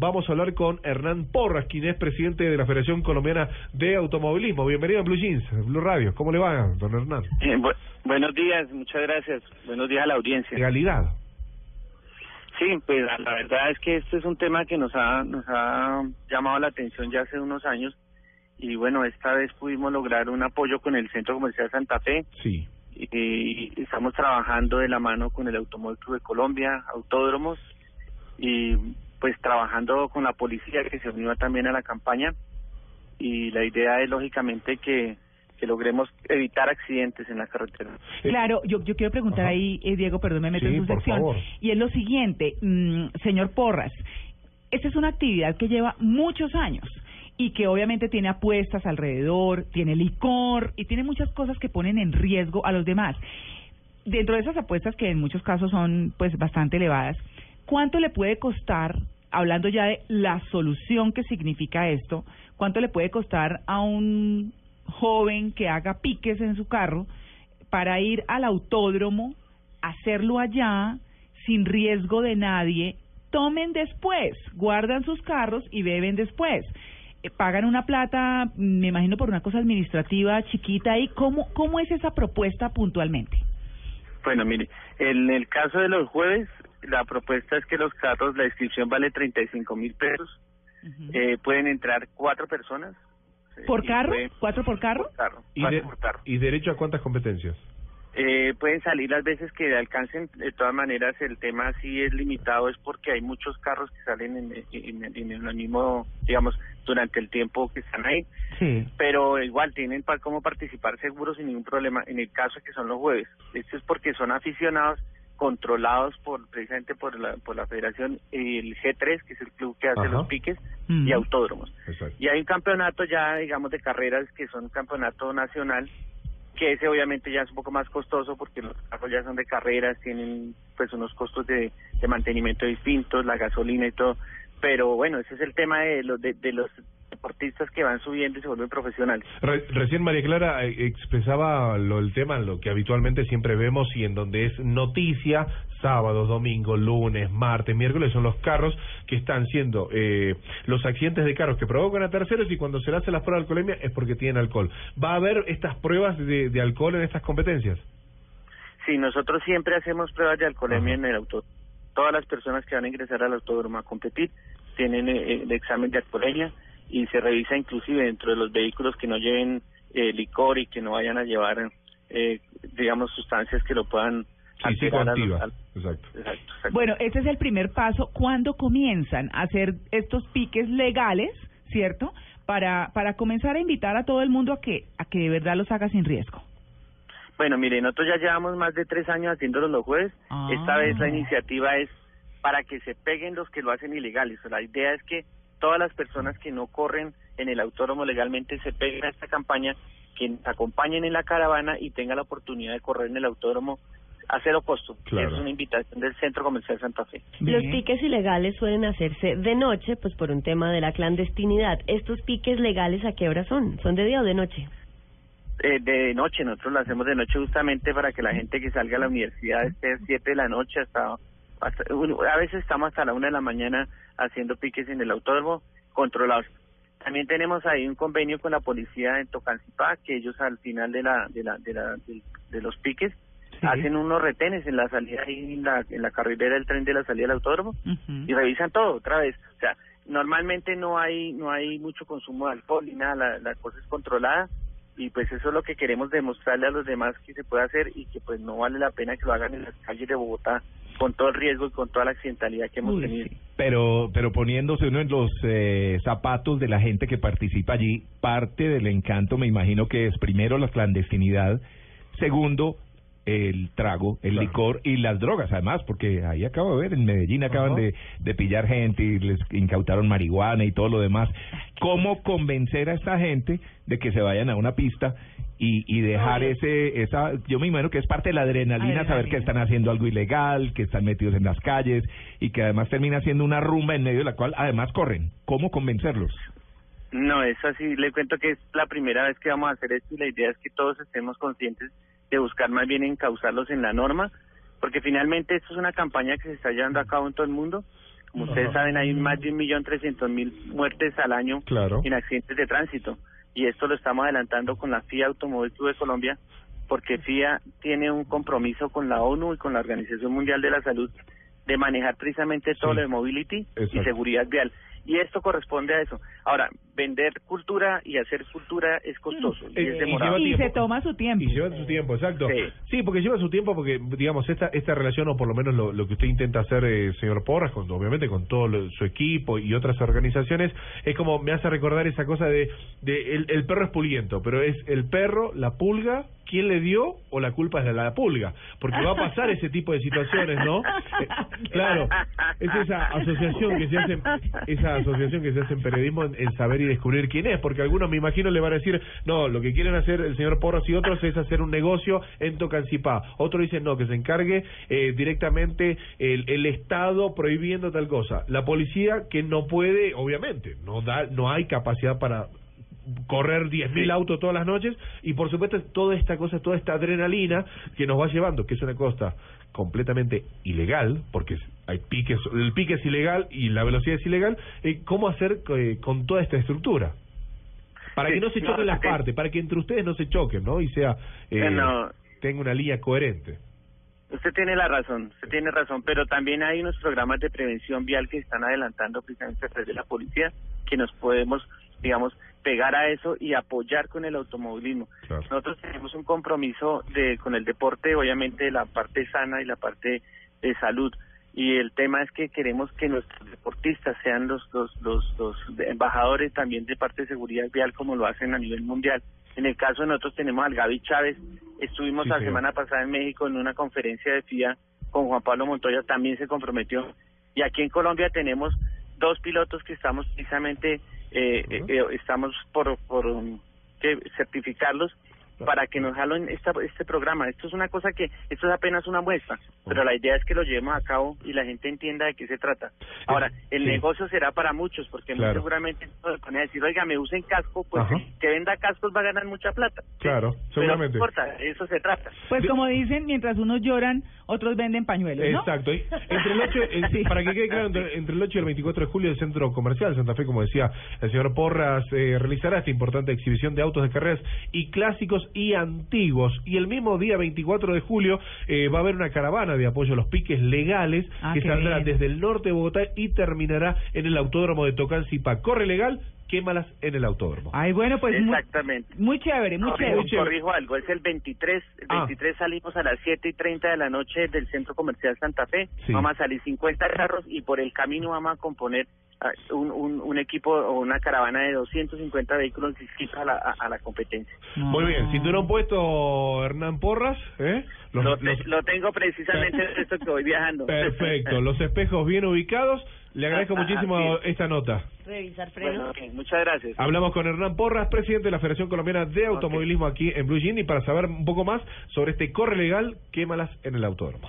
Vamos a hablar con Hernán Porras, quien es presidente de la Federación Colombiana de Automovilismo. Bienvenido a Blue Jeans, Blue Radio. ¿Cómo le va, don Hernán? Eh, bu- buenos días, muchas gracias. Buenos días a la audiencia. Legalidad. Sí, pues la verdad es que este es un tema que nos ha, nos ha llamado la atención ya hace unos años y bueno, esta vez pudimos lograr un apoyo con el Centro Comercial Santa Fe Sí. y, y estamos trabajando de la mano con el Automóvil Club de Colombia, Autódromos y pues trabajando con la policía que se unió también a la campaña y la idea es lógicamente que, que logremos evitar accidentes en la carretera. Claro, yo, yo quiero preguntar Ajá. ahí, eh, Diego, perdón, me meto Sí, en su por sección. favor. Y es lo siguiente, mm, señor Porras, esta es una actividad que lleva muchos años y que obviamente tiene apuestas alrededor, tiene licor y tiene muchas cosas que ponen en riesgo a los demás. Dentro de esas apuestas que en muchos casos son pues bastante elevadas, ¿cuánto le puede costar, hablando ya de la solución que significa esto, cuánto le puede costar a un joven que haga piques en su carro para ir al autódromo, hacerlo allá, sin riesgo de nadie, tomen después, guardan sus carros y beben después. Eh, Pagan una plata, mm, me imagino por una cosa administrativa chiquita y cómo cómo es esa propuesta puntualmente. Bueno, mire, en el caso de los jueves, la propuesta es que los carros, la inscripción vale 35 mil pesos, eh, pueden entrar cuatro personas. ¿Por carro? pueden- ¿Cuatro por carro? Por carro, ¿Y, cuatro de- por carro. ¿Y derecho a cuántas competencias? Eh, pueden salir las veces que alcancen, de todas maneras el tema sí es limitado, es porque hay muchos carros que salen en, en, en- en el mismo, digamos, durante el tiempo que están ahí, Sí. pero igual tienen para cómo participar seguros sin ningún problema en el caso que son los jueves. Esto es porque son aficionados controlados por precisamente por la por la Federación el G3, que es el club que hace Ajá. los piques Mm. y autódromos. Exacto. Y hay un campeonato ya, digamos, de carreras que son un campeonato nacional, que ese obviamente ya es un poco más costoso porque los carros ya son de carreras, tienen pues unos costos de, de mantenimiento distintos, la gasolina y todo. Pero bueno, ese es el tema de los, de, de los deportistas que van subiendo y se vuelven profesionales. Re- recién María Clara eh, expresaba lo, el tema, lo que habitualmente siempre vemos y en donde es noticia, sábados, domingos, lunes, martes, miércoles, son los carros que están siendo eh, los accidentes de carros que provocan a terceros y cuando se le hace las pruebas de alcoholemia es porque tienen alcohol. ¿Va a haber estas pruebas de, de alcohol en estas competencias? Sí, nosotros siempre hacemos pruebas de alcoholemia Ajá. en el auto. Todas las personas que van a ingresar al autódromo a competir tienen eh, el examen de alcoholemia y se revisa inclusive dentro de los vehículos que no lleven eh, licor y que no vayan a llevar, eh, digamos, sustancias que lo puedan Sí, alterar a los- al- Exacto. Exacto, exacto. Bueno, ese es el primer paso. ¿Cuándo comienzan a hacer estos piques legales, cierto? Para, para comenzar a invitar a todo el mundo a que, a que de verdad los haga sin riesgo. Bueno, mire, nosotros ya llevamos más de tres años haciéndolo los jueves. Ah. Esta vez la iniciativa es para que se peguen los que lo hacen ilegales. O la idea es que todas las personas que no corren en el autódromo legalmente se peguen a esta campaña, que nos acompañen en la caravana y tengan la oportunidad de correr en el autódromo a cero costo. Claro. Es una invitación del Centro Comercial Santa Fe. Los piques ilegales suelen hacerse de noche, pues por un tema de la clandestinidad. ¿Estos piques legales a qué hora son? ¿Son de día o de noche? Eh, de noche, nosotros lo hacemos de noche justamente para que la gente que salga a la universidad esté a 7 de la noche hasta, hasta a veces estamos hasta la una de la mañana haciendo piques en el autódromo controlados. También tenemos ahí un convenio con la policía en Tocancipá que ellos al final de la de la de, la, de, de los piques Sí. hacen unos retenes en la salida ahí en la en la carrilera del tren de la salida del autódromo y revisan todo otra vez. O sea, normalmente no hay no hay mucho consumo de alcohol ni nada, la, la cosa es controlada y pues eso es lo que queremos demostrarle a los demás que se puede hacer y que pues no vale la pena que lo hagan en las calles de Bogotá con todo el riesgo y con toda la accidentalidad que hemos Uy, tenido. sí. Pero, pero poniéndose uno en los eh, zapatos de la gente que participa allí, parte del encanto me imagino que es primero la clandestinidad, segundo el trago, el Claro. licor y las drogas, además, porque ahí acabo de ver, en Medellín acaban de, de pillar gente y les incautaron marihuana y todo lo demás. ¿Cómo convencer a esta gente de que se vayan a una pista y, y dejar ese, esa, yo me imagino que es parte de la adrenalina, saber que están haciendo algo ilegal, que están metidos en las calles y que además termina siendo una rumba en medio de la cual además corren. ¿Cómo convencerlos? No, es así, le cuento que es la primera vez que vamos a hacer esto y la idea es que todos estemos conscientes de buscar más bien encauzarlos en la norma, porque finalmente esto es una campaña que se está llevando a cabo en todo el mundo Como ustedes saben, hay más de un millón trescientos mil muertes al año Claro. en accidentes de tránsito. Y esto lo estamos adelantando con la FIA Automóvil Club de Colombia, porque FIA tiene un compromiso con la ONU y con la Organización Mundial de la Salud de manejar precisamente todo Sí. lo de mobility Exacto. y seguridad vial. Y esto corresponde a eso. Ahora, vender cultura y hacer cultura es costoso y Eh, es y demorado. Y se toma su tiempo. Y lleva su tiempo, exacto. Sí. Sí. porque lleva su tiempo porque, digamos, esta esta relación, o por lo menos lo, lo que usted intenta hacer, eh, señor Porras, con, obviamente con todo lo- su equipo y otras organizaciones, es como me hace recordar esa cosa de, de el, el perro es puliento, pero es el perro, la pulga, ¿quién le dio o la culpa es de la pulga? Porque va a pasar ese tipo de situaciones, ¿no? Eh, claro, es esa asociación que se hace, esa asociación que se hace en periodismo en, en saber y descubrir quién es, porque algunos me imagino le van a decir, no, lo que quieren hacer el señor Porras y otros es hacer un negocio en Tocancipá. Otros dicen, no, que se encargue eh, directamente el, el Estado prohibiendo tal cosa. La policía que no puede, obviamente, no da, no hay capacidad para correr 10.000 autos todas las noches y por supuesto toda esta cosa, toda esta adrenalina que nos va llevando, que es una cosa completamente ilegal, porque hay piques, el pique es ilegal y la velocidad es ilegal, eh, ¿cómo hacer eh, con toda esta estructura? Para Sí, que no se no, choquen las sí. partes, para que entre ustedes no se choquen, ¿no? Y sea, eh, Eh, no. tenga una línea coherente. Usted tiene la razón, usted tiene razón, pero también hay unos programas de prevención vial que están adelantando precisamente a través de la policía, que nos podemos, digamos, pegar a eso y apoyar con el automovilismo. Claro. Nosotros tenemos un compromiso de con el deporte, obviamente la parte sana y la parte de salud. Y el tema es que queremos que nuestros deportistas sean los, los, los, los embajadores también de parte de seguridad vial como lo hacen a nivel mundial. En el caso de nosotros tenemos al Gaby Chávez, estuvimos Sí, la señor. semana pasada en México en una conferencia de FIA con Juan Pablo Montoya, también se comprometió. Y aquí en Colombia tenemos dos pilotos que estamos precisamente, eh, eh, eh, estamos por, por um, que certificarlos para que nos jalen esta, este programa. Esto es una cosa que, esto es apenas una muestra, pero la idea es que lo llevemos a cabo y la gente entienda de qué se trata. Ahora, el Sí. negocio será para muchos, porque muy Claro. seguramente se van a decir, oiga, me usen casco, pues Ajá. que venda cascos va a ganar mucha plata. Claro, Pero no seguramente. importa, de eso se trata. Pues De- como dicen, mientras unos lloran, otros venden pañuelos, ¿no? Exacto. Y Entre el 8, el- para que quede claro, entre, entre el 8 y el 24 de julio el Centro Comercial Santa Fe, como decía el señor Porras, eh, realizará esta importante exhibición de autos de carreras y clásicos y antiguos. Y el mismo día 24 de julio eh, va a haber una caravana de apoyo a los piques legales Ah, que saldrá bien. desde el norte de Bogotá y terminará en el autódromo de Tocancipá. Corre legal, quémalas en el autódromo. Ay, bueno, pues muy, Exactamente. muy chévere, muy Corrijo, chévere. chévere. corrijo algo, es el 23, el Ah. 23 salimos a las 7 y 30 de la noche del Centro Comercial Santa Fe, Sí. vamos a salir 50 carros y por el camino vamos a componer ah, un, un, un equipo o una caravana de 250 vehículos inscritos a la, a, a la competencia. Muy bien, cinturón puesto Hernán Porras, ¿eh? Los- Lo, te- los- lo tengo precisamente esto que voy viajando. Perfecto, los espejos bien ubicados. Le agradezco Ah, muchísimo así esta nota. Revisar Bueno, frenos. ok, muchas gracias. Hablamos con Hernán Porras, presidente de la Federación Colombiana de Automovilismo aquí en Blue Jean y para saber un poco más sobre este corre legal, quémalas en el autódromo.